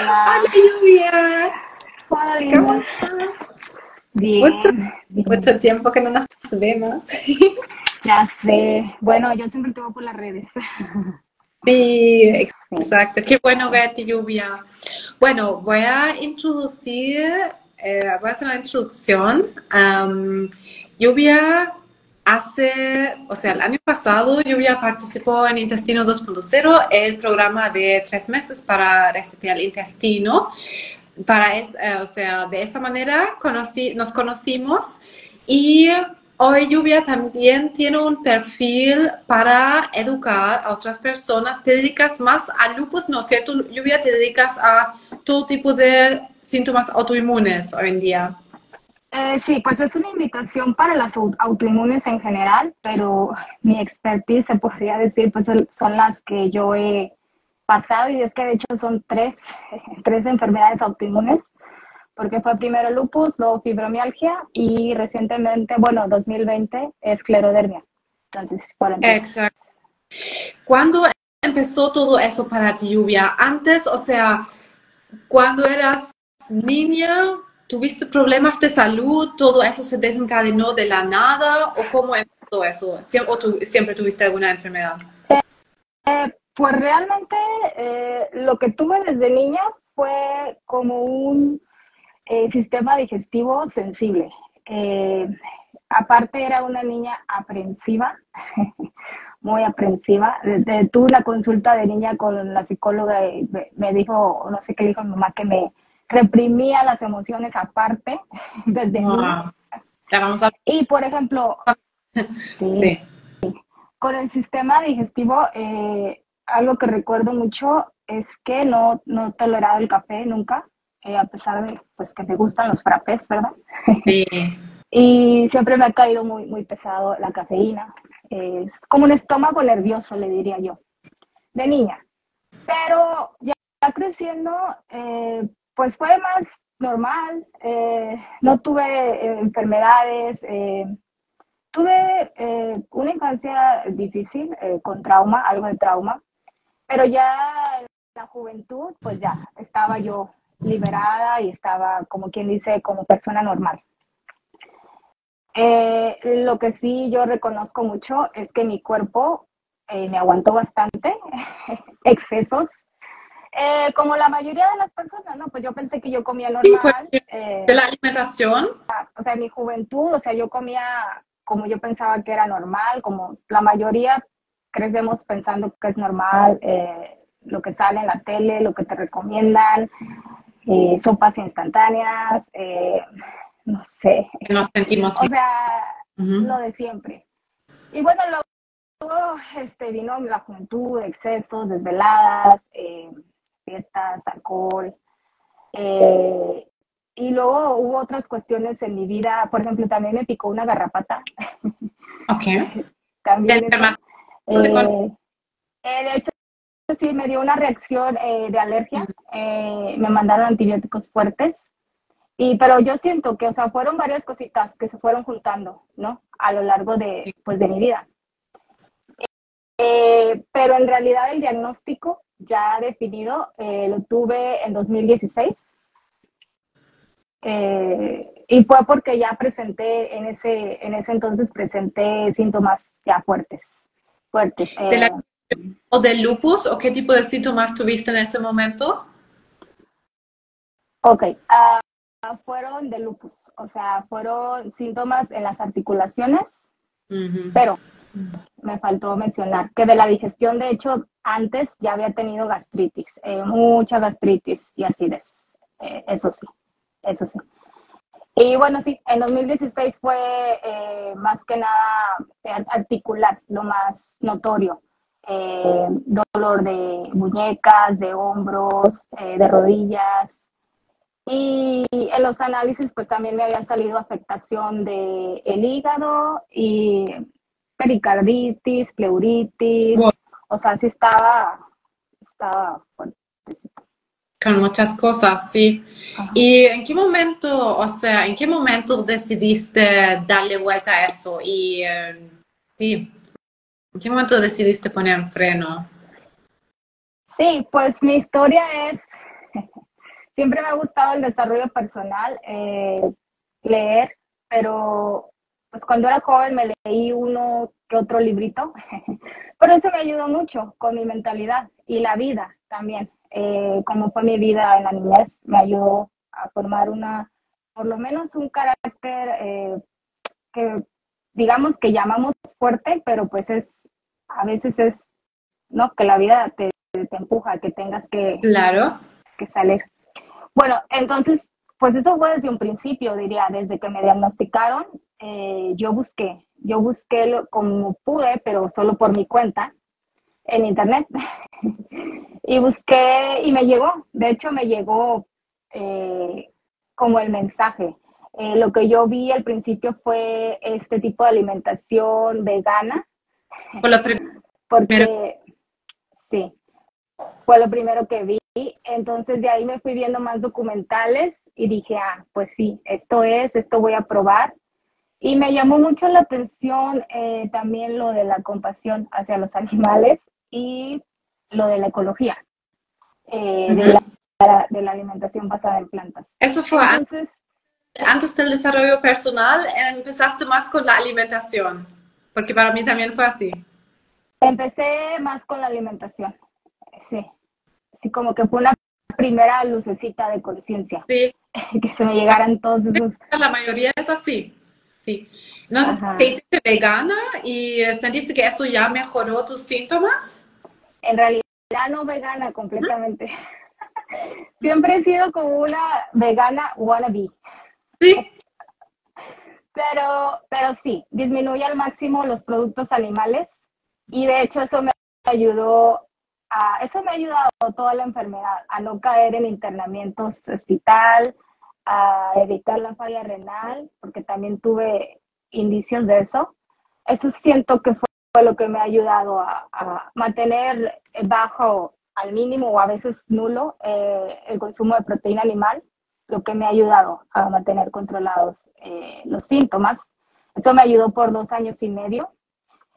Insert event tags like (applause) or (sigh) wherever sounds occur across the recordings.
Hola. Hola, Lluvia. Hola, ¿Cómo estás? Bien, Mucho, tiempo que no nos vemos. (laughs) Ya sé. Bueno, yo siempre te veo por las redes. Sí, exacto. Qué bueno verte, Lluvia. Bueno, voy a introducir, eh, voy a hacer una introducción. Lluvia hace, o sea, el año pasado Lluvia participó en Intestino 2.0, el programa de tres meses para resetear el intestino. Para eh, o sea, de esa manera conocí, nos conocimos y hoy Lluvia también tiene un perfil para educar a otras personas. Te dedicas más a lupus, ¿no es cierto? Lluvia, te dedicas a todo tipo de síntomas autoinmunes hoy en día. Eh, sí, pues es una invitación para las au- autoinmunes en general, pero mi expertise, se podría decir, pues son las que yo he pasado y es que de hecho son tres, (laughs) tres enfermedades autoinmunes, porque fue primero lupus, luego fibromialgia y recientemente, bueno, 2020, esclerodermia. Entonces. Exacto. ¿Cuándo empezó todo eso para ti, Lluvia? Antes, o sea, cuando eras niña, ¿tuviste problemas de salud? ¿Todo eso se desencadenó de la nada? ¿O cómo empezó eso? ¿Siem- ¿O tú siempre tuviste alguna enfermedad? Pues realmente eh, lo que tuve desde niña fue como un eh, sistema digestivo sensible. Eh, aparte era una niña aprensiva, (laughs) muy aprensiva. Tuve una consulta de niña con la psicóloga y me, dijo, no sé qué dijo mi mamá, que me reprimía las emociones aparte (laughs) desde vamos a... Y por ejemplo, (laughs) sí, Sí. con el sistema digestivo, eh, algo que recuerdo mucho es que no, no toleraba el café nunca, eh, a pesar de pues, que me gustan los frappés, ¿verdad? Sí. (laughs) Y siempre me ha caído muy, muy pesado la cafeína. Es como un estómago nervioso, le diría yo, de niña. Pero ya, ya creciendo, eh, pues fue más normal. eh, no tuve eh, enfermedades. eh, tuve una infancia difícil, con trauma, algo de trauma. Pero ya en la juventud, pues ya estaba yo liberada y estaba, como quien dice, como persona normal. Lo que sí yo reconozco mucho es que mi cuerpo me aguantó bastante (laughs) excesos, eh, como la mayoría de las personas, ¿no? Pues yo pensé que yo comía normal, eh, de la alimentación. o sea, en mi juventud, o sea, yo comía como yo pensaba que era normal, como la mayoría crecemos pensando que es normal, eh, lo que sale en la tele, lo que te recomiendan, eh, sopas instantáneas, eh, no sé, nos sentimos o sea, lo de siempre. Y bueno, luego este, vino la juventud, excesos, desveladas, eh, fiestas, alcohol. eh, y luego hubo otras cuestiones en mi vida, por ejemplo, también me picó una garrapata. (laughs) Ok. También ¿Te eso, enfermaste con- eh, eh, de hecho, sí, me dio una reacción eh, de alergia. eh, me mandaron antibióticos fuertes. Y, pero yo siento que, o sea, fueron varias cositas que se fueron juntando, ¿no? A lo largo de, pues, de mi vida. Pero en realidad el diagnóstico ya definido eh, lo tuve en 2016. Eh, y fue porque ya presenté, en ese, en ese entonces presenté síntomas ya fuertes. Fuertes. ¿De la- eh, ¿O del lupus? ¿O qué tipo de síntomas tuviste en ese momento? Ok, ah, fueron de lupus, o sea, fueron síntomas en las articulaciones, pero me faltó mencionar que de la digestión, de hecho, antes ya había tenido gastritis, eh, mucha gastritis y acidez, eh, eso sí, eso sí. Y bueno, sí, en 2016 fue eh, más que nada eh, articular, lo más notorio. Dolor de muñecas, de hombros, de rodillas, y en los análisis, pues también me había salido afectación del el hígado y pericarditis, pleuritis. Wow. O sea, sí estaba, estaba. Con muchas cosas, sí. Ajá. ¿Y en qué momento, o sea, en qué momento decidiste darle vuelta a eso? Y eh, sí, ¿en qué momento decidiste poner en freno? Sí, pues mi historia es (laughs) siempre me ha gustado el desarrollo personal, eh, leer, pero pues cuando era joven me leí uno que otro librito, (laughs) pero eso me ayudó mucho con mi mentalidad y la vida también. Eh, como fue mi vida en la niñez, me ayudó a formar una, por lo menos un carácter eh, que digamos que llamamos fuerte, pero pues es, a veces es, ¿no? Que la vida te, te empuja, que tengas que, claro. que salir. Bueno, entonces, pues eso fue desde un principio, diría, desde que me diagnosticaron, eh, yo busqué, yo busqué lo, como pude, pero solo por mi cuenta, en internet. (laughs) y busqué y me llegó, de hecho me llegó eh, como el mensaje. Eh, lo que yo vi al principio fue este tipo de alimentación vegana. Por lo porque, sí, fue lo primero que vi. Entonces de ahí me fui viendo más documentales y dije, ah, pues sí, esto es, esto voy a probar. Y me llamó mucho la atención eh, también lo de la compasión hacia los animales y lo de la ecología, eh, de, la, de, la, alimentación basada en plantas. Eso fue antes, antes del desarrollo personal, empezaste más con la alimentación, porque para mí también fue así. Empecé más con la alimentación, sí. Sí, como que fue una primera lucecita de conciencia. Sí. (laughs) Que se me llegaran todos esos... La mayoría es así. Sí. ¿No te hiciste vegana y sentiste que eso ya mejoró tus síntomas? En realidad no vegana completamente. (laughs) Siempre he sido como una vegana wannabe. Sí. Pero, pero sí, disminuye al máximo los productos animales y de hecho eso me ayudó a, eso me ha ayudado toda la enfermedad, a no caer en internamientos hospital, a evitar la falla renal, porque también tuve indicios de eso. Eso siento que fue lo que me ha ayudado a, mantener bajo al mínimo o a veces nulo eh, el consumo de proteína animal, lo que me ha ayudado a mantener controlados eh, los síntomas. Eso me ayudó por dos años y medio.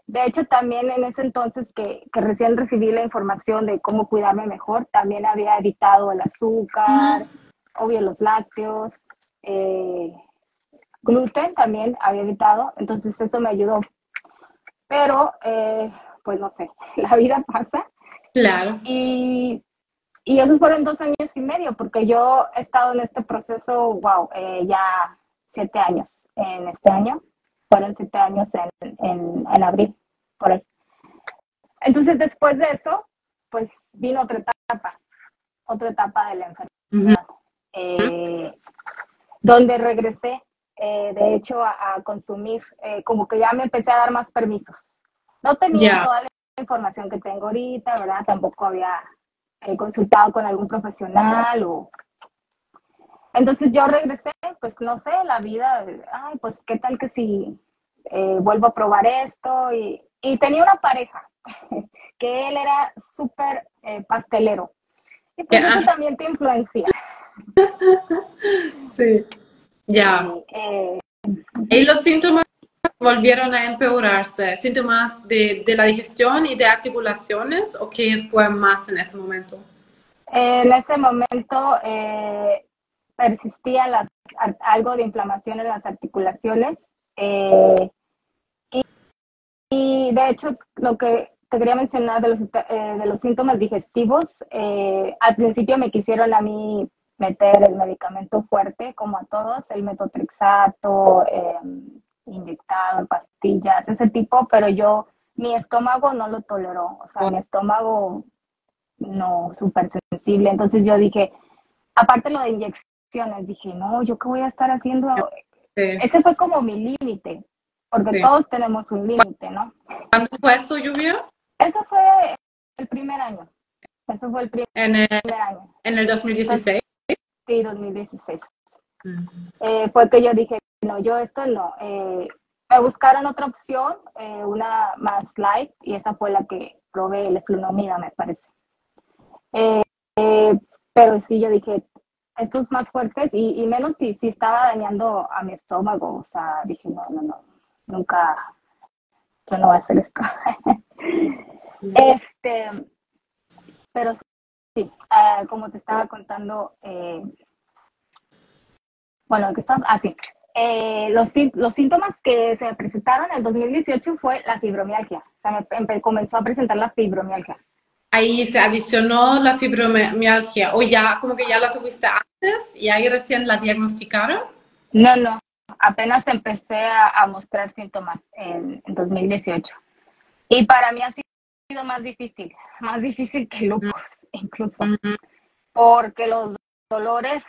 De hecho, también en ese entonces que, que recién recibí la información de cómo cuidarme mejor, también había evitado el azúcar, obvio los lácteos, eh, gluten también había evitado, entonces eso me ayudó. Pero, eh, pues no sé, (laughs) la vida pasa. Claro. Y, y esos fueron dos años y medio, porque yo he estado en este proceso, wow, eh, ya siete años en este año. Fueron siete años en, en, en abril, por ahí. Entonces, después de eso, pues vino otra etapa, otra etapa de la enfermedad eh, donde regresé, eh, de hecho, a, consumir, eh, como que ya me empecé a dar más permisos. No tenía toda la información que tengo ahorita, ¿verdad? Tampoco había consultado con algún profesional o... Entonces yo regresé, pues no sé, la vida, ay, pues qué tal que si vuelvo a probar esto y, y tenía una pareja (laughs) que él era súper pastelero. Y pues eso también te influencia. (laughs) Sí, ya. Eh, ¿Y los síntomas volvieron a empeorarse? ¿Síntomas de, de, la digestión y de articulaciones o qué fue más en ese momento? En ese momento eh, persistía la, algo de inflamación en las articulaciones eh, y, y, de hecho lo que te quería mencionar de los, de los síntomas digestivos, al principio me quisieron a mí meter el medicamento fuerte, como a todos, el metotrexato, em, inyectado en pastillas, ese tipo, pero yo, mi estómago no lo toleró, o sea, mi estómago no, súper sensible, entonces yo dije, aparte lo de inyecciones, dije, no, ¿yo qué voy a estar haciendo? Ese fue como mi límite, porque todos tenemos un límite, ¿no? ¿Cuándo fue eso, Lluvia? Eso fue el primer año. Eso fue el primer, en el, año. ¿En el 2016? Sí, 2016. Eh, fue que yo dije, no, yo esto no. Eh, me buscaron otra opción, eh, una más light, y esa fue la que probé, la flunomida, me parece. pero sí, yo dije, estos más fuertes, y, menos si, si estaba dañando a mi estómago, o sea, dije, no, no, no, nunca, yo no voy a hacer esto. (laughs) este, pero sí, uh, como te estaba contando, eh, bueno, que estaba, así, ah, eh, los, los síntomas que se presentaron en el 2018 fue la fibromialgia, o sea, me, comenzó a presentar la fibromialgia. Ahí se adicionó la fibromialgia, o ya, como que ya la tuviste antes y ahí recién la diagnosticaron. No, no, apenas empecé a, mostrar síntomas en, en 2018. Y para mí ha sido más difícil, más difícil que lupus, incluso, porque los dolores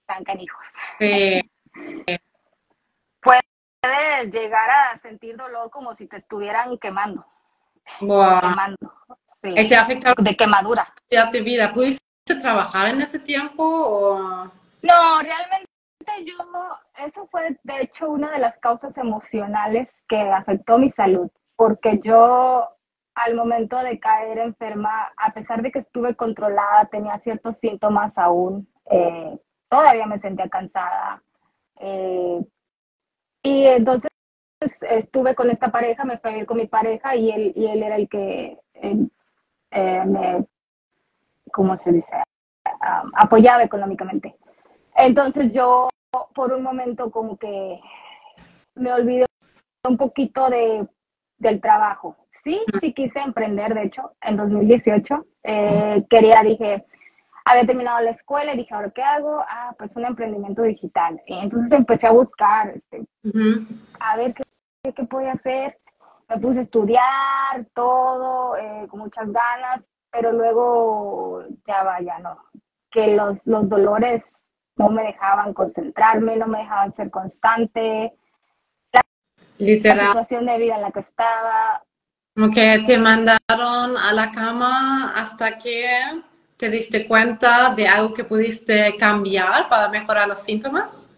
están canijos. Sí. Puedes llegar a sentir dolor como si te estuvieran quemando. Wow. Quemando. Sí. ¿Te afectado de quemadura. de vida? ¿Pudiste trabajar en ese tiempo o...? No, realmente yo, eso fue de hecho una de las causas emocionales que afectó mi salud, porque yo al momento de caer enferma, a pesar de que estuve controlada, tenía ciertos síntomas aún, eh, todavía me sentía cansada. Eh, y entonces estuve con esta pareja, me fui con mi pareja y él, y él era el que eh, me, ¿cómo se dice? apoyaba económicamente. Entonces yo por un momento como que me olvidé un poquito de, del trabajo. Sí, sí quise emprender, de hecho, en 2018. Eh, quería, dije, había terminado la escuela y dije, ¿ahora qué hago? Ah, pues un emprendimiento digital. Y entonces empecé a buscar, este, a ver qué, qué, podía hacer. Me puse a estudiar todo, eh, con muchas ganas, pero luego ya vaya, no. Que los, los dolores no me dejaban concentrarme, no me dejaban ser constante. La, Literal. situación de vida en la que estaba. Como que te mandaron a la cama hasta que te diste cuenta de algo que pudiste cambiar para mejorar los síntomas.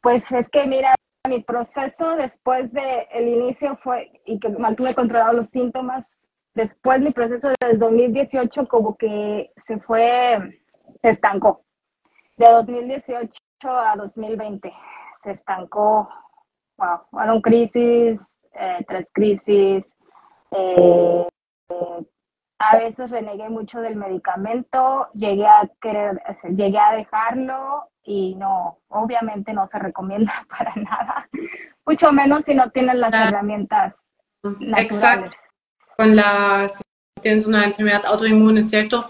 Pues es que mira, mi proceso después del el inicio fue, y que mantuve controlados los síntomas, después mi proceso desde 2018 como que se fue, se estancó de 2018 a 2020 se estancó, wow, fueron crisis, eh, tres crisis, eh, a veces renegué mucho del medicamento, llegué a querer, llegué a dejarlo y no, obviamente no se recomienda (laughs) para nada, mucho menos si no tienes las herramientas naturales. Exacto. Con la, si tienes una enfermedad autoinmune, ¿cierto?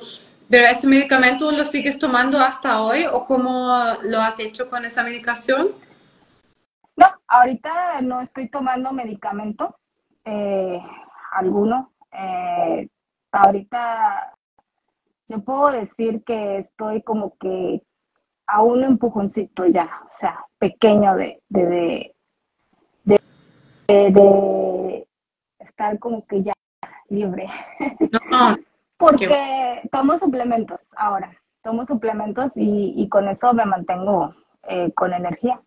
¿Pero ese medicamento lo sigues tomando hasta hoy o cómo lo has hecho con esa medicación? No, ahorita no estoy tomando medicamento eh, alguno. Eh, ahorita yo puedo decir que estoy como que a un empujoncito ya, o sea, pequeño de, de, de, de estar como que ya libre. No, (laughs) porque tomo suplementos ahora, tomo suplementos y, con eso me mantengo eh, con energía.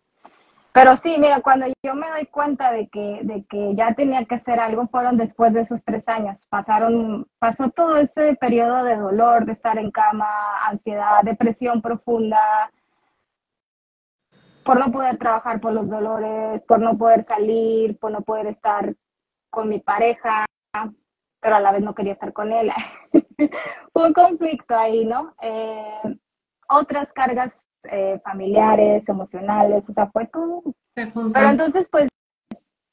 Pero sí, mira, cuando yo me doy cuenta de que, de que ya tenía que hacer algo, fueron después de esos tres años. Pasaron, pasó todo ese periodo de dolor, de estar en cama, ansiedad, depresión profunda, por no poder trabajar por los dolores, por no poder salir, por no poder estar con mi pareja, pero a la vez no quería estar con él. (laughs) Un conflicto ahí, ¿no? Eh, otras cargas eh, familiares, emocionales, o sea, fue todo. Pero entonces, pues,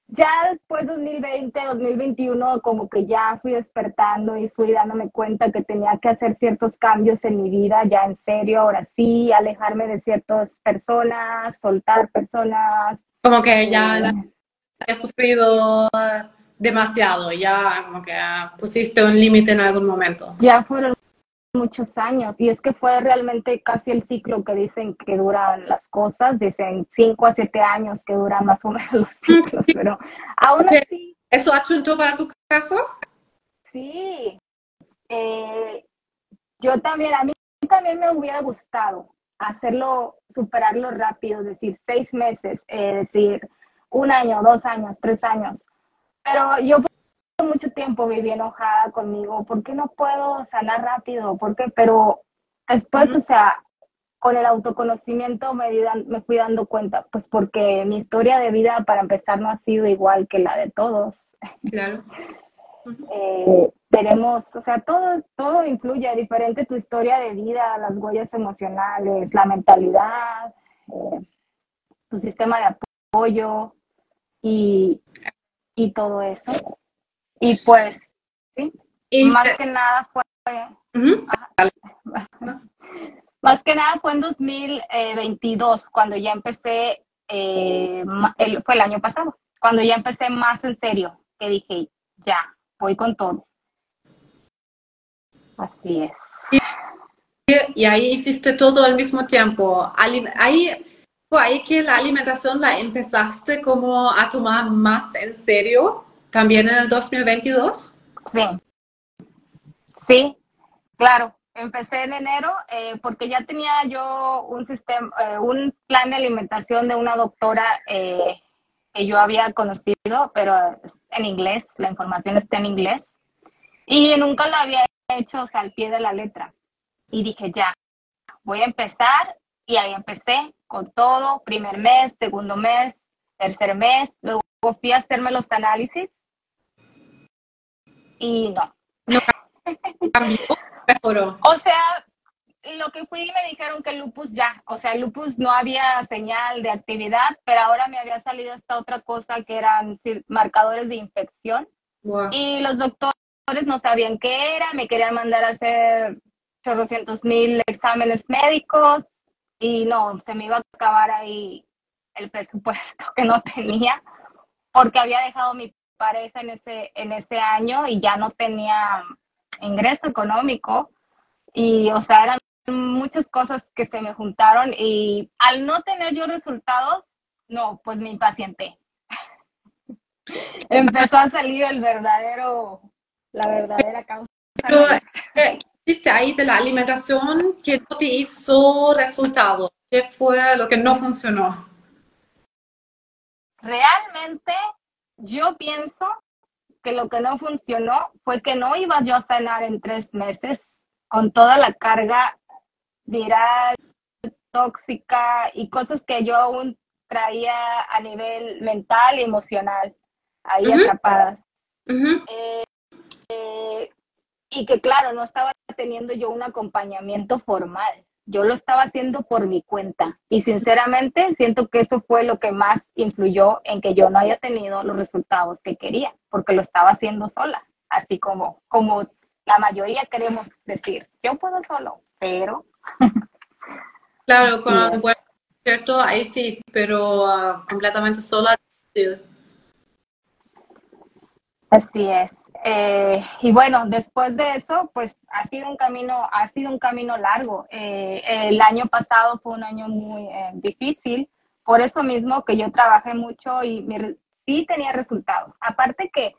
ya después 2020, 2021, como que ya fui despertando y fui dándome cuenta que tenía que hacer ciertos cambios en mi vida, ya en serio, ahora sí, alejarme de ciertas personas, soltar personas. Como que ya eh, he sufrido demasiado, ya como que pusiste un límite en algún momento. Ya fueron muchos años y es que fue realmente casi el ciclo que dicen que duran las cosas, dicen cinco a siete años que duran más o menos los ciclos, (laughs) pero aún así... ¿Eso achuntó para tu caso? Sí, eh, yo también, a mí también me hubiera gustado hacerlo, superarlo rápido, decir seis meses, eh, decir un año, dos años, tres años, pero yo mucho tiempo viví enojada conmigo, ¿por qué no puedo sanar rápido? ¿Por qué? Pero después, o sea, con el autoconocimiento me, me fui dando cuenta, pues porque mi historia de vida, para empezar, no ha sido igual que la de todos. Claro. (laughs) Eh, tenemos, o sea, todo, todo influye, diferente tu historia de vida, las huellas emocionales, la mentalidad, eh, tu sistema de apoyo y, y todo eso. Y pues, sí, más que nada fue... (laughs) Más que nada fue en 2022, cuando ya empecé, eh, fue el año pasado, cuando ya empecé más en serio, que dije, ya, voy con todo. Así es. Y, ahí hiciste todo al mismo tiempo. Ahí fue ahí que la alimentación la empezaste como a tomar más en serio, también en el 2022. Sí. Sí, claro. Empecé en enero eh, porque ya tenía yo un sistema, eh, un plan de alimentación de una doctora eh, que yo había conocido, pero en inglés, la información está en inglés. Y nunca lo había hecho al pie de la letra. Y dije, ya, voy a empezar. Y ahí empecé con todo, primer mes, segundo mes, tercer mes. Luego fui a hacerme los análisis. Y no. No cambió, mejoró. O sea, lo que fui me dijeron que el lupus ya, o sea, el lupus no había señal de actividad, pero ahora me había salido esta otra cosa que eran marcadores de infección. Y los doctores no sabían qué era, me querían mandar a hacer chorrocientos mil exámenes médicos y no, se me iba a acabar ahí el presupuesto que no tenía porque había dejado mi pareja en ese, en ese año y ya no tenía ingreso económico y o sea, eran muchas cosas que se me juntaron y al no tener yo resultados, no, pues me impacienté. (laughs) Empezó a salir el verdadero la verdadera causa. Pero, ¿qué ahí de la alimentación que no te hizo resultado? ¿Qué fue lo que no funcionó? Realmente yo pienso que lo que no funcionó fue que no iba yo a sanar en tres meses con toda la carga viral, tóxica y cosas que yo aún traía a nivel mental y emocional ahí atrapadas. Eh, y que claro, no estaba teniendo yo un acompañamiento formal. Yo lo estaba haciendo por mi cuenta y sinceramente siento que eso fue lo que más influyó en que yo no haya tenido los resultados que quería, porque lo estaba haciendo sola, así como, como la mayoría queremos decir, yo puedo solo, pero... (laughs) Claro, con cierto, ahí sí, pero ah, completamente sola. Así es. Eh, y bueno, después de eso, pues ha sido un camino, ha sido un camino largo. Eh, el año pasado fue un año muy eh, difícil, por eso mismo que yo trabajé mucho y sí tenía resultados. Aparte que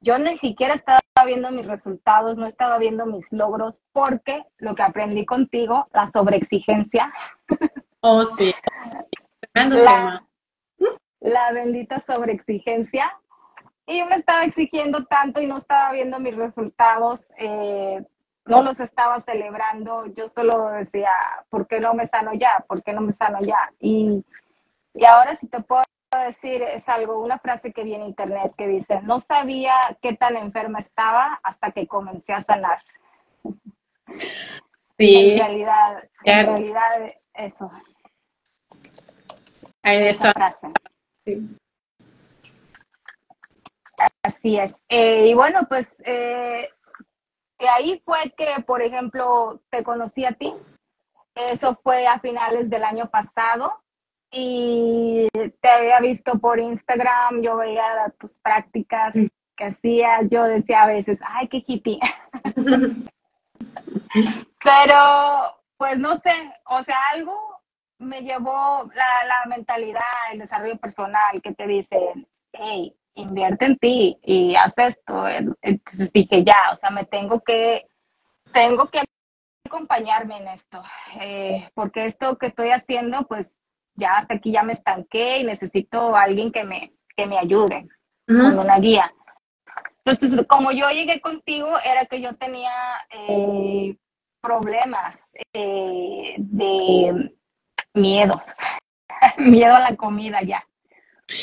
yo ni siquiera estaba viendo mis resultados, no estaba viendo mis logros, porque lo que aprendí contigo, la sobreexigencia. Oh, sí. (laughs) la, la bendita sobreexigencia y yo me estaba exigiendo tanto y no estaba viendo mis resultados, eh, no los estaba celebrando, yo solo decía, ¿por qué no me sano ya? ¿Por qué no me sano ya? Y, y ahora si te puedo decir, es algo, una frase que vi en internet que dice, no sabía qué tan enferma estaba hasta que comencé a sanar. Sí. En realidad, en realidad eso. Ahí está. Frase. Sí. Así es. Eh, y bueno, pues eh, ahí fue que, por ejemplo, te conocí a ti. Eso fue a finales del año pasado y te había visto por Instagram, yo veía tus prácticas que hacías, yo decía a veces, ay, qué hippie. (laughs) Pero, pues no sé, o sea, algo me llevó la, la mentalidad, el desarrollo personal que te dicen, hey, invierte en ti y haz esto. Entonces dije, ya, o sea, me tengo que, tengo que acompañarme en esto, eh, porque esto que estoy haciendo, pues ya hasta aquí ya me estanqué y necesito a alguien que me, que me ayude con una guía. Entonces, como yo llegué contigo, era que yo tenía eh, problemas eh, de miedos, (laughs) miedo a la comida ya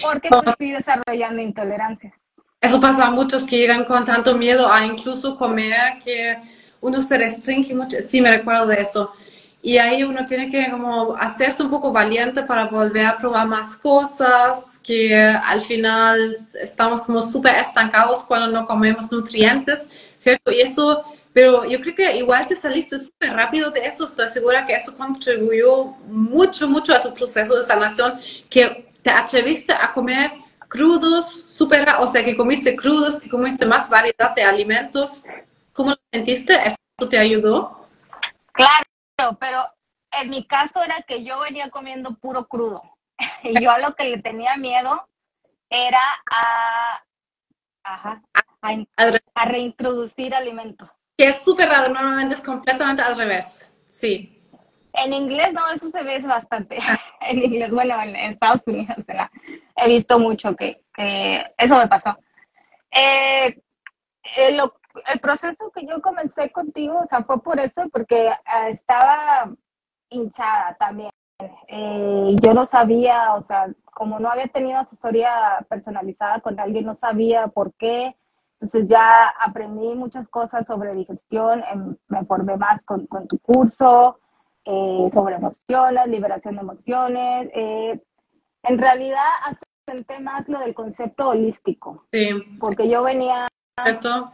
porque pues, estoy desarrollando intolerancias. eso pasa a muchos que llegan con tanto miedo a incluso comer que uno se restringe mucho. Sí, me recuerdo de eso. Y ahí uno tiene que como hacerse un poco valiente para volver a probar más cosas, que al final estamos como súper estancados cuando no comemos nutrientes, ¿cierto? Y eso, pero yo creo que igual te saliste súper rápido de eso, estoy segura que eso contribuyó mucho, mucho a tu proceso de sanación, que te atreviste a comer crudos, súper, o sea, que comiste crudos, que comiste más variedad de alimentos. ¿Cómo lo sentiste? ¿Eso te ayudó? Claro, pero en mi caso era que yo venía comiendo puro crudo. (laughs) Y yo a lo que le tenía miedo era a, a, a reintroducir alimentos. Que es súper raro, normalmente es completamente al revés. Sí. En inglés no, eso se ve bastante. (laughs) en inglés, bueno, en, Estados Unidos (laughs) he visto mucho que, eso me pasó. Eh, eh, el proceso que yo comencé contigo, o sea, fue por eso, porque ah, estaba hinchada también. Eh, yo no sabía, o sea, como no había tenido asesoría personalizada con alguien, no sabía por qué. Entonces ya aprendí muchas cosas sobre digestión, em, me formé más con, con tu curso, eh, sobre emociones, liberación de emociones. Eh, en realidad asenté más lo del concepto holístico. Sí. Porque yo venía... ¿Cierto?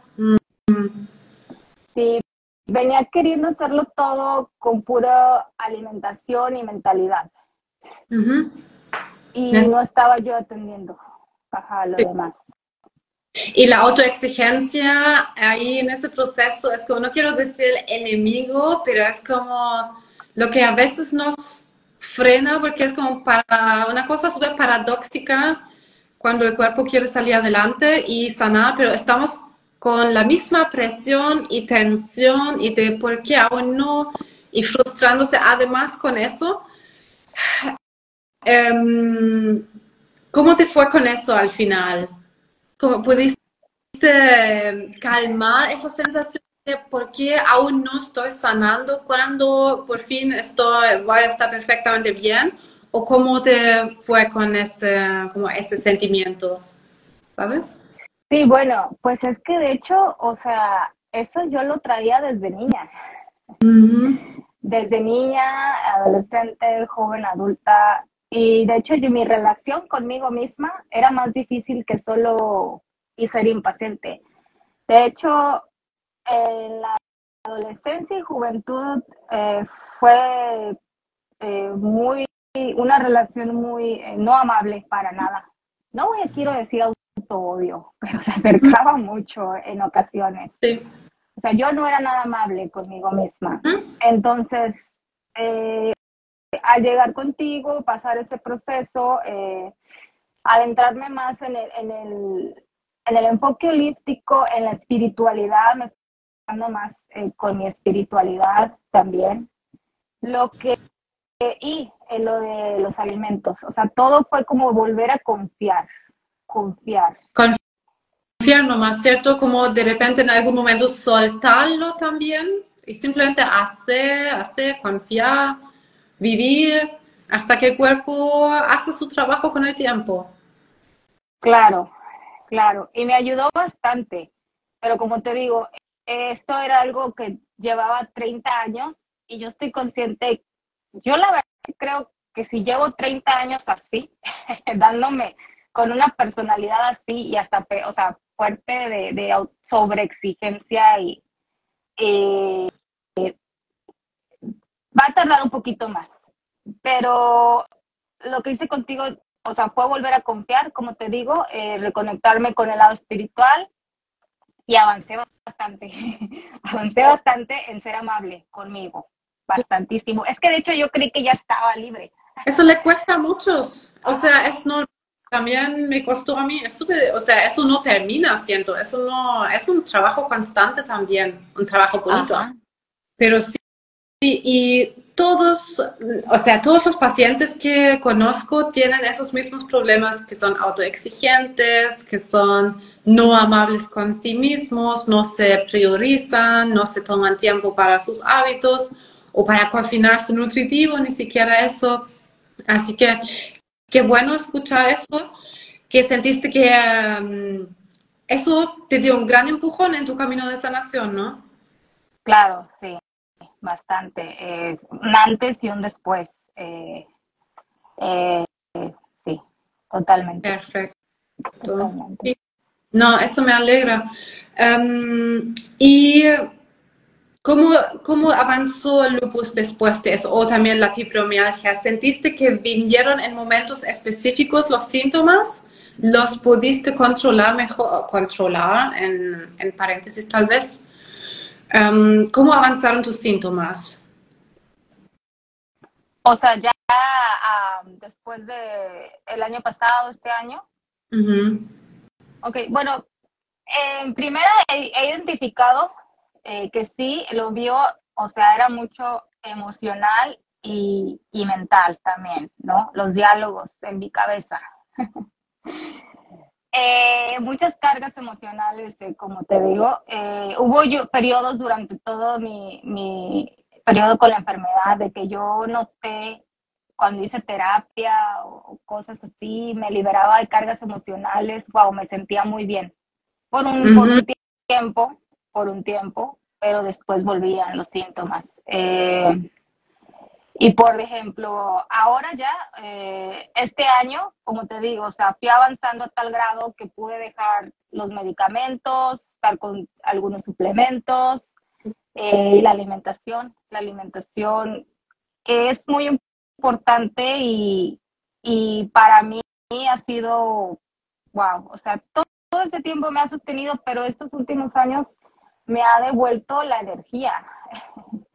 Sí, venía queriendo hacerlo todo con pura alimentación y mentalidad. Y no estaba yo atendiendo a lo demás. Y la autoexigencia ahí en ese proceso es como, no quiero decir enemigo, pero es como lo que a veces nos frena porque es como para una cosa súper paradójica cuando el cuerpo quiere salir adelante y sanar, pero estamos con la misma presión y tensión y de por qué aún no y frustrándose además con eso. Em, ¿Cómo te fue con eso al final? ¿Cómo pudiste calmar esa sensación por qué aún no estoy sanando cuando por fin estoy, voy a estar perfectamente bien o cómo te fue con ese, como ese sentimiento, ¿sabes? Sí, bueno, pues es que de hecho, o sea, eso yo lo traía desde niña. Desde niña, adolescente, joven, adulta. Y de hecho, yo, mi relación conmigo misma era más difícil que solo y ser impaciente. De hecho, en la adolescencia y juventud eh, fue eh, muy una relación muy eh, no amable para nada. No voy a quiero decir auto-odio, (laughs) pero se acercaba mucho en ocasiones. O sea, yo no era nada amable conmigo misma. Entonces, al llegar contigo, pasar ese proceso, adentrarme más en el, en el, en el enfoque holístico, en la espiritualidad, me más eh, con mi espiritualidad también. Lo que, y en lo de los alimentos, o sea, todo fue como volver a confiar, confiar. Confiar nomás, ¿cierto? Como de repente en algún momento soltarlo también y simplemente hacer, hacer, confiar, vivir hasta que el cuerpo hace su trabajo con el tiempo. Claro, claro, y me ayudó bastante, pero como te digo, esto era algo que llevaba 30 años y yo estoy consciente, yo la verdad creo que si llevo 30 años así, (laughs) dándome con una personalidad así y hasta, o sea, fuerte de, de sobreexigencia y va a tardar un poquito más. Pero lo que hice contigo, o sea, fue volver a confiar, como te digo, eh, reconectarme con el lado espiritual, y avancé bastante, (laughs) avancé bastante en ser amable conmigo, bastantísimo. Es que de hecho yo creí que ya estaba libre. Eso le cuesta a muchos, o sea, es no, también me costó a mí, es o sea, eso no termina siendo, eso no, es un trabajo constante también, un trabajo bonito, pero sí, y todos, o sea, todos los pacientes que conozco tienen esos mismos problemas que son autoexigentes, que son no amables con sí mismos, no se priorizan, no se toman tiempo para sus hábitos o para cocinarse nutritivo, ni siquiera eso. Así que qué bueno escuchar eso, que sentiste que um, eso te dio un gran empujón en tu camino de sanación, ¿no? Claro, sí, bastante. Eh, un antes y un después. Eh, eh, sí, totalmente. Perfecto. No, eso me alegra. Em, ¿Y cómo, cómo avanzó el lupus después de eso? O también la fibromialgia. ¿Sentiste que vinieron en momentos específicos los síntomas? ¿Los pudiste controlar mejor, controlar en, en paréntesis tal vez? Em, ¿Cómo avanzaron tus síntomas? O sea, ya después de el año pasado, este año. Ok, bueno, en primera he, identificado eh, que sí, lo vio, o sea, era mucho emocional y, y mental también, ¿no? Los diálogos en mi cabeza. (laughs) Eh, muchas cargas emocionales, eh, como te digo. Eh, hubo yo, periodos durante todo mi, mi, periodo con la enfermedad de que yo noté cuando hice terapia o, cosas así, me liberaba de cargas emocionales, wow, me sentía muy bien. Por un, por un tiempo, por un tiempo, pero después volvían los síntomas. Eh, y por ejemplo, ahora ya, eh, este año, como te digo, o sea, fui avanzando a tal grado que pude dejar los medicamentos, estar con algunos suplementos, eh, y la alimentación, la alimentación que es muy importante y, y para mí ha sido, wow, o sea, todo, todo este tiempo me ha sostenido, pero estos últimos años me ha devuelto la energía. (laughs)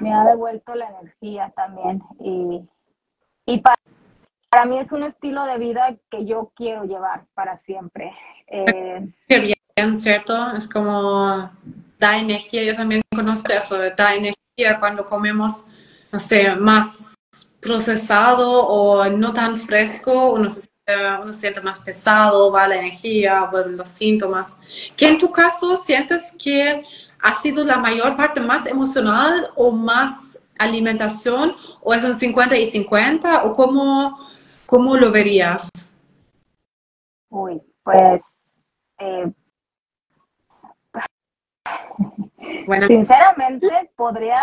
Me ha devuelto la energía también. Y, y para, para, mí es un estilo de vida que yo quiero llevar para siempre. Eh, (laughs) Qué bien, ¿cierto? Es como da energía. Yo también conozco eso, da energía cuando comemos, no sé, más procesado o no tan fresco, uno se, uno se siente más pesado, va la energía, vuelven los síntomas. ¿Qué en tu caso sientes que ha sido la mayor parte más emocional o más alimentación? ¿O es un 50 y 50? ¿O cómo, cómo lo verías? Uy, pues... Eh, bueno. Sinceramente, podría,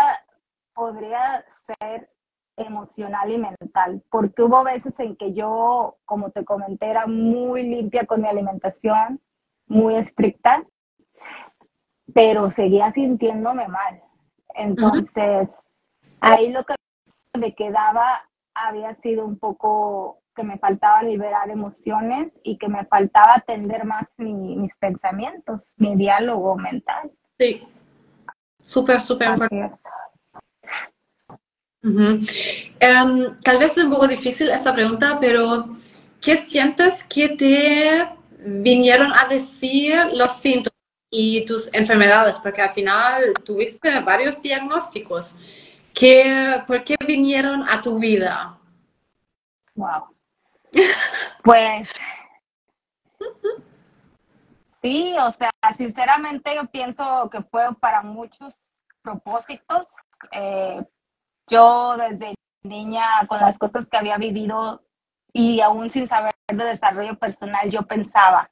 podría ser emocional y mental, porque hubo veces en que yo, como te comenté, era muy limpia con mi alimentación, muy estricta, pero seguía sintiéndome mal. Entonces, ahí lo que me quedaba había sido un poco que me faltaba liberar emociones y que me faltaba atender más mis pensamientos, mi diálogo mental. Sí, súper, súper importante. Em, tal vez es un poco difícil esta pregunta, pero ¿qué sientes que te vinieron a decir los síntomas? Y tus enfermedades, porque al final tuviste varios diagnósticos. ¿Qué, ¿Por qué vinieron a tu vida? Wow. Pues sí, o sea, sinceramente yo pienso que fue para muchos propósitos. Eh, yo desde niña, con las cosas que había vivido y aún sin saber de desarrollo personal, yo pensaba,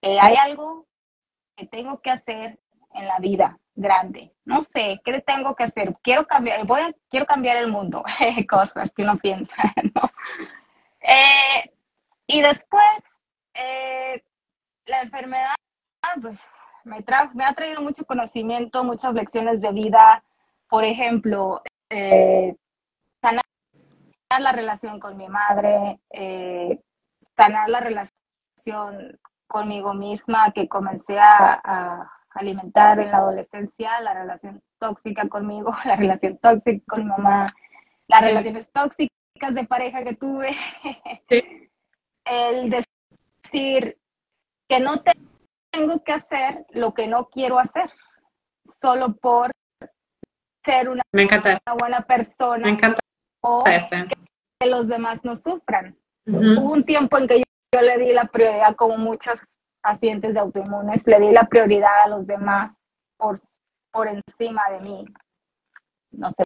eh, hay algo que tengo que hacer en la vida grande. No sé, ¿qué tengo que hacer? Quiero cambiar, voy a, quiero cambiar el mundo, (laughs) cosas que uno piensa, (laughs) ¿no? Eh, y después, eh, la enfermedad, pues, me, me ha traído mucho conocimiento, muchas lecciones de vida. Por ejemplo, eh, sanar la relación con mi madre, sanar la relación conmigo misma, que comencé a, alimentar en la adolescencia, la relación tóxica conmigo, (laughs) la relación tóxica con mi mamá, las relaciones tóxicas de pareja que tuve, (laughs) el decir que no tengo que hacer lo que no quiero hacer, solo por ser una, buena persona Me encanta o que, los demás no sufran. Hubo un tiempo en que yo yo le di la prioridad, como muchos pacientes de autoinmunes, le di la prioridad a los demás por, por encima de mí. No sé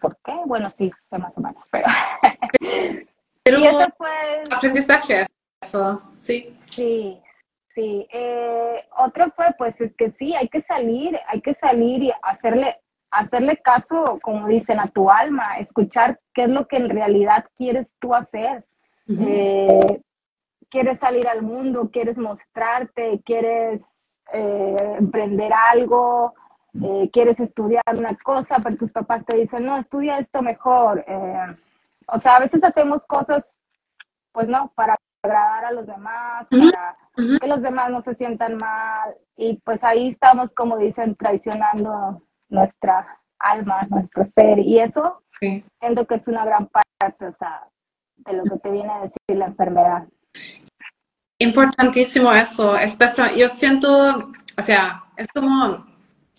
por qué, bueno, sí, sé más o menos, pero... (laughs) pero y eso fue... Aprendizaje, eso, sí. Sí, sí. Eh, otro fue, pues es que sí, hay que salir, hay que salir y hacerle, hacerle caso, como dicen, a tu alma, escuchar qué es lo que en realidad quieres tú hacer. Eh, quieres salir al mundo, quieres mostrarte, quieres eh, emprender algo, quieres estudiar una cosa, pero tus papás te dicen, no, estudia esto mejor. o sea, a veces hacemos cosas, pues no, para agradar a los demás, para que los demás no se sientan mal. Y pues ahí estamos, como dicen, traicionando nuestra alma, nuestro ser. Y eso siento que es una gran parte o sea, de lo que te viene a decir la enfermedad. Importantísimo eso. Yo siento, o sea, es como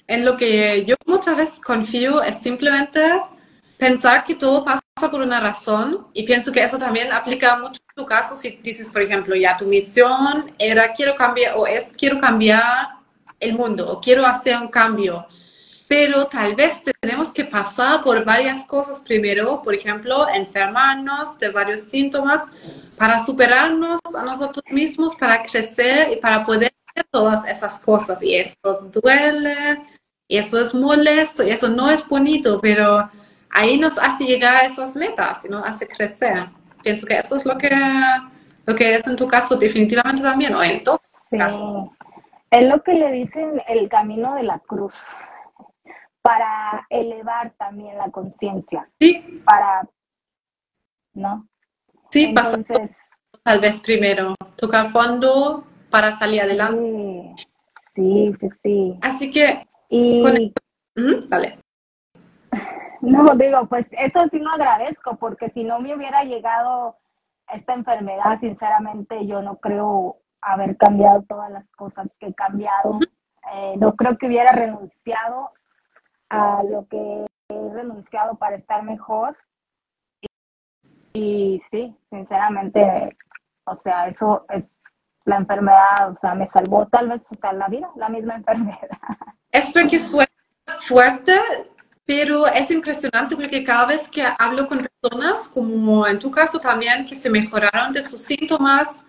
en lo que yo muchas veces confío es simplemente pensar que todo pasa por una razón y pienso que eso también aplica mucho en tu caso si dices, por ejemplo, ya tu misión era quiero cambiar o es quiero cambiar el mundo o quiero hacer un cambio. Pero tal vez tenemos que pasar por varias cosas primero, por ejemplo, enfermarnos de varios síntomas para superarnos a nosotros mismos, para crecer y para poder hacer todas esas cosas. Y eso duele, y eso es molesto, y eso no es bonito, pero ahí nos hace llegar a esas metas y nos hace crecer. Pienso que eso es lo que, lo que es en tu caso definitivamente también, o en todo caso. Es lo que le dicen el camino de la cruz, para elevar también la conciencia. Sí. Para, ¿no? Sí, Entonces, tal vez primero, tocar fondo para salir adelante. Sí, sí, sí. Así que, y... dale. (laughs) No, digo, pues eso sí lo agradezco, porque si no me hubiera llegado esta enfermedad, sinceramente yo no creo haber cambiado todas las cosas que he cambiado. Eh, no creo que hubiera renunciado a lo que he renunciado para estar mejor. Y, sí, sinceramente, o sea, eso es la enfermedad, o sea, me salvó tal vez hasta la vida, la misma (laughs) enfermedad. Es porque suena fuerte, pero es impresionante porque cada vez que hablo con personas, como en tu caso también, que se mejoraron de sus síntomas,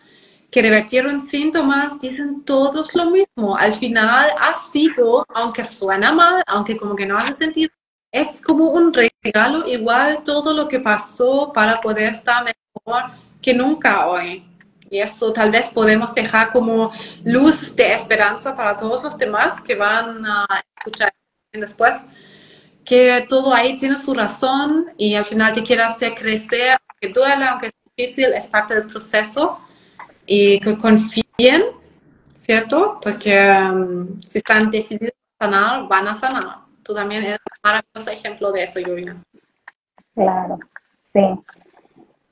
que revertieron síntomas, dicen todos lo mismo. Al final ha sido, aunque suena mal, aunque como que no hace sentido, es como un regalo igual todo lo que pasó para poder estar mejor que nunca hoy. Y eso tal vez podemos dejar como luz de esperanza para todos los demás que van a escuchar después que todo ahí tiene su razón y al final te quiere hacer crecer, aunque duele, aunque es difícil, es parte del proceso y que confíen, ¿cierto? Porque um, si están decididos a sanar, van a sanar. Tú también eres un maravilloso ejemplo de eso, Yurina. Claro, sí.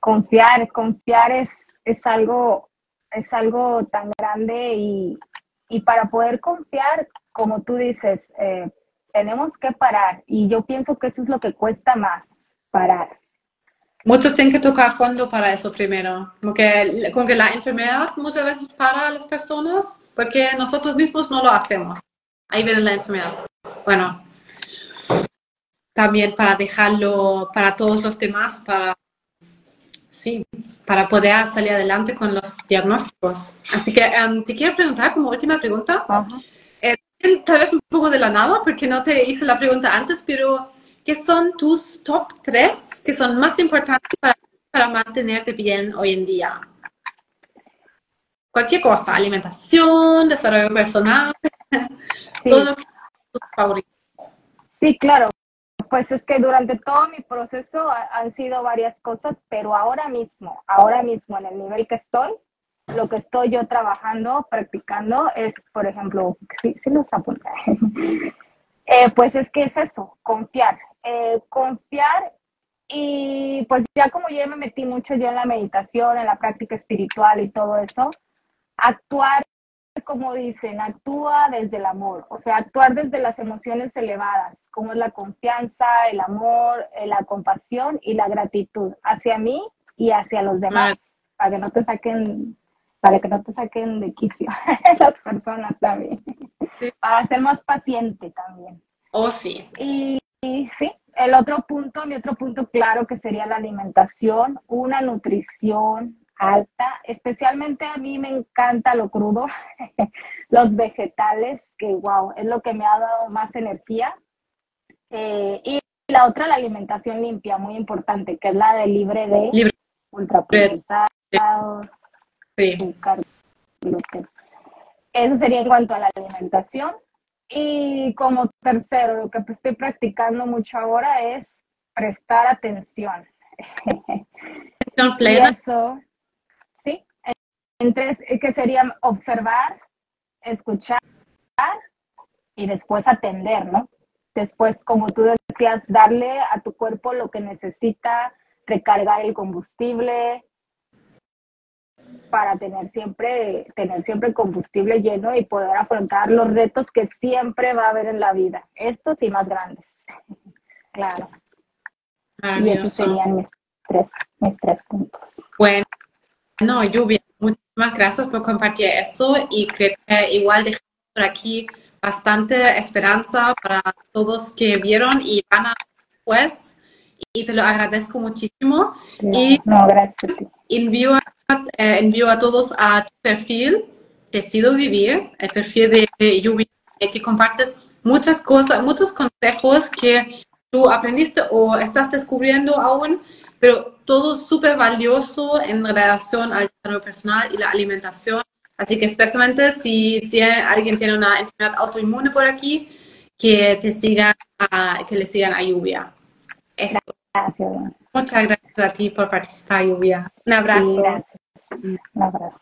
Confiar, confiar es, es algo es algo tan grande y, y para poder confiar, como tú dices, eh, tenemos que parar y yo pienso que eso es lo que cuesta más, parar. Muchos tienen que tocar fondo para eso primero, porque con que la enfermedad muchas veces para a las personas porque nosotros mismos no lo hacemos. Ahí viene la enfermedad. Bueno, también para dejarlo para todos los demás, para sí, para poder salir adelante con los diagnósticos. Así que em, te quiero preguntar como última pregunta tal vez un poco de la nada, porque no te hice la pregunta antes, pero ¿qué son tus top tres que son más importantes para, para mantenerte bien hoy en día? Cualquier cosa, alimentación, desarrollo personal, (laughs) todo lo que tus favoritos. Sí, claro. Pues es que durante todo mi proceso han sido varias cosas, pero ahora mismo, ahora mismo en el nivel que estoy, lo que estoy yo trabajando, practicando, es, por ejemplo, sí, sí los (laughs) apunté, eh, pues es que es eso, confiar, eh, confiar y pues ya como yo me metí mucho ya en la meditación, en la práctica espiritual y todo eso, actuar como dicen, actúa desde el amor, o sea, actuar desde las emociones elevadas, como es la confianza, el amor, eh, la compasión y la gratitud hacia mí y hacia los demás, para que no te saquen para que no te saquen de quicio (laughs) las personas también, para ser más paciente también. Oh, sí. Y, sí, el otro punto, mi otro punto claro que sería la alimentación, una nutrición alta. Especialmente a mí me encanta lo crudo, (laughs) los vegetales, que wow, es lo que me ha dado más energía. Eh, y la otra, la alimentación limpia, muy importante, que es la de libre de Libre. ultraprocesados, Sí. Eso sería en cuanto a la alimentación. Y como tercero, lo que estoy practicando mucho ahora es prestar atención. Atención (laughs) Y plena. eso, sí, entonces, que sería observar, escuchar y después atender, ¿no? Después, como tú decías, darle a tu cuerpo lo que necesita, recargar el combustible para tener siempre, tener siempre combustible lleno y poder afrontar los retos que siempre va a haber en la vida, estos y más grandes. (laughs) Claro. Y esos serían mis tres, mis tres puntos. Bueno, no, Lluvia, muchísimas gracias por compartir eso y creo que igual dejamos por aquí bastante esperanza para todos que vieron y van a después y te lo agradezco muchísimo y No, gracias envío a, eh, envío a todos a tu perfil Decido Vivir, el perfil de Lluvia, y que compartes muchas cosas, muchos consejos que tú aprendiste o estás descubriendo aún, pero todo súper valioso en relación al desarrollo personal y la alimentación. Así que especialmente si tiene, alguien tiene una enfermedad autoinmune por aquí, que te sigan a, que le sigan a Lluvia. Eso. Gracias. Muchas gracias a ti por participar, Lluvia. Un abrazo. Sí, gracias. Un abrazo.